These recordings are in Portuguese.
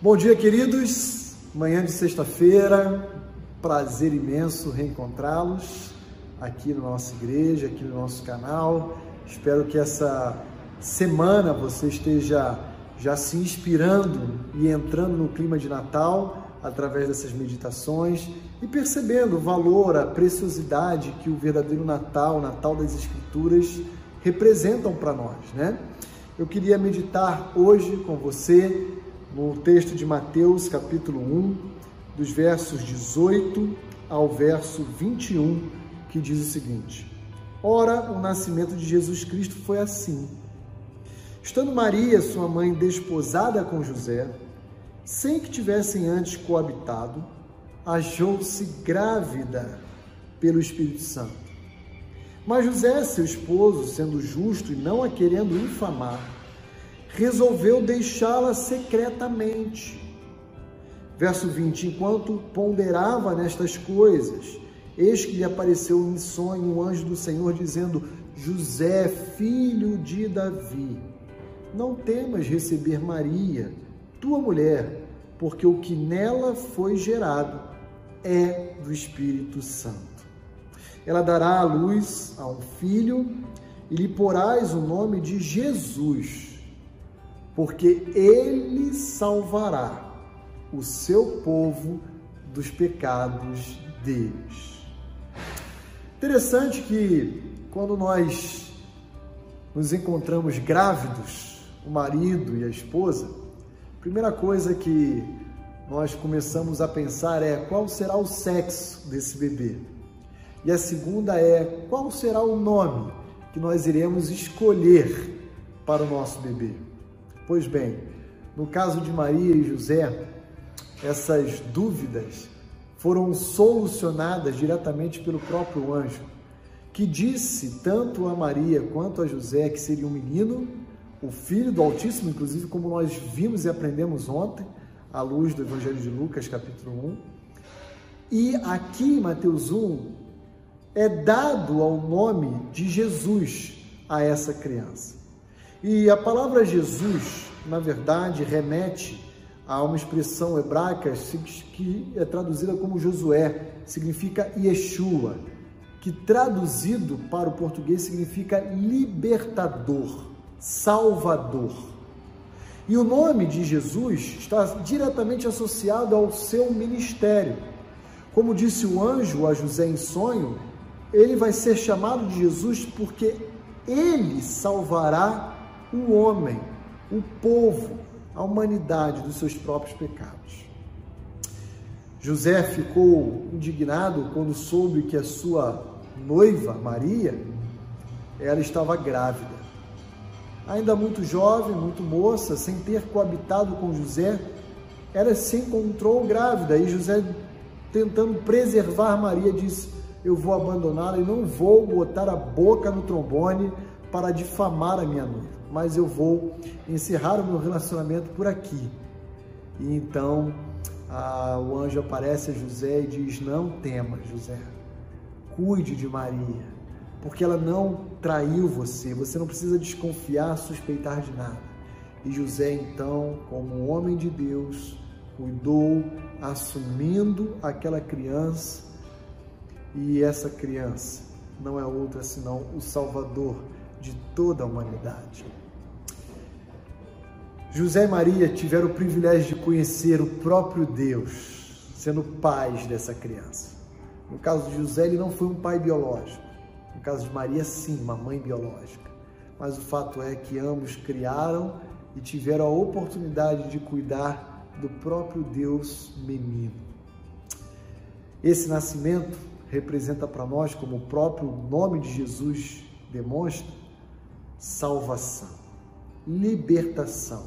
Bom dia, queridos. Manhã de sexta-feira, prazer imenso reencontrá-los aqui na nossa igreja, aqui no nosso canal. Espero que essa semana você esteja já se inspirando e entrando no clima de Natal através dessas meditações e percebendo o valor, a preciosidade que o verdadeiro Natal, o Natal das Escrituras, representam para nós, né? Eu queria meditar hoje com você no texto de Mateus, capítulo 1, dos versos 18 ao verso 21, que diz o seguinte: Ora, o nascimento de Jesus Cristo foi assim. Estando Maria, sua mãe, desposada com José, sem que tivessem antes coabitado, achou-se grávida pelo Espírito Santo. Mas José, seu esposo, sendo justo e não a querendo infamar, resolveu deixá-la secretamente. Verso 20: Enquanto ponderava nestas coisas, eis que lhe apareceu em sonho um anjo do Senhor, dizendo: José, filho de Davi, não temas receber Maria tua mulher, porque o que nela foi gerado é do Espírito Santo. Ela dará à luz a um filho e lhe porás o nome de Jesus, porque ele salvará o seu povo dos pecados deles. Interessante que quando nós nos encontramos grávidos, o marido e a esposa, Primeira coisa que nós começamos a pensar é qual será o sexo desse bebê. E a segunda é qual será o nome que nós iremos escolher para o nosso bebê. Pois bem, no caso de Maria e José, essas dúvidas foram solucionadas diretamente pelo próprio anjo, que disse tanto a Maria quanto a José que seria um menino o Filho do Altíssimo, inclusive como nós vimos e aprendemos ontem, à luz do Evangelho de Lucas, capítulo 1. E aqui em Mateus 1 é dado ao nome de Jesus a essa criança. E a palavra Jesus, na verdade, remete a uma expressão hebraica que é traduzida como Josué, significa Yeshua, que traduzido para o português significa libertador. Salvador. E o nome de Jesus está diretamente associado ao seu ministério. Como disse o anjo a José em sonho, ele vai ser chamado de Jesus porque ele salvará o homem, o povo, a humanidade dos seus próprios pecados. José ficou indignado quando soube que a sua noiva, Maria, ela estava grávida ainda muito jovem, muito moça, sem ter coabitado com José, ela se encontrou grávida e José, tentando preservar Maria, disse: Eu vou abandoná-la e não vou botar a boca no trombone para difamar a minha noiva, mas eu vou encerrar o meu relacionamento por aqui. E então a, o anjo aparece a José e diz: Não tema, José, cuide de Maria porque ela não traiu você. Você não precisa desconfiar, suspeitar de nada. E José, então, como um homem de Deus, cuidou, assumindo aquela criança, e essa criança não é outra senão o Salvador de toda a humanidade. José e Maria tiveram o privilégio de conhecer o próprio Deus, sendo pais dessa criança. No caso de José, ele não foi um pai biológico, no caso de Maria, sim, uma mãe biológica. Mas o fato é que ambos criaram e tiveram a oportunidade de cuidar do próprio Deus menino. Esse nascimento representa para nós, como o próprio nome de Jesus demonstra, salvação, libertação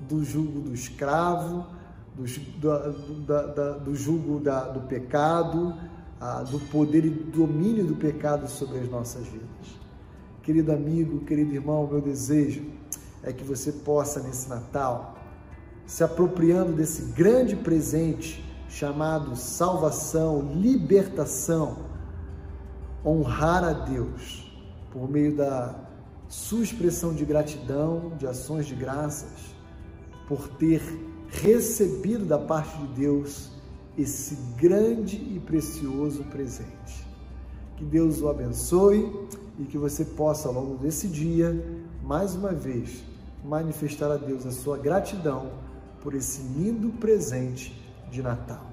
do jugo do escravo, do, do, do, do jugo da, do pecado, ah, do poder e do domínio do pecado sobre as nossas vidas. Querido amigo, querido irmão, meu desejo é que você possa nesse Natal, se apropriando desse grande presente chamado salvação, libertação, honrar a Deus por meio da sua expressão de gratidão, de ações de graças, por ter recebido da parte de Deus esse grande e precioso presente. Que Deus o abençoe e que você possa, ao longo desse dia, mais uma vez, manifestar a Deus a sua gratidão por esse lindo presente de Natal.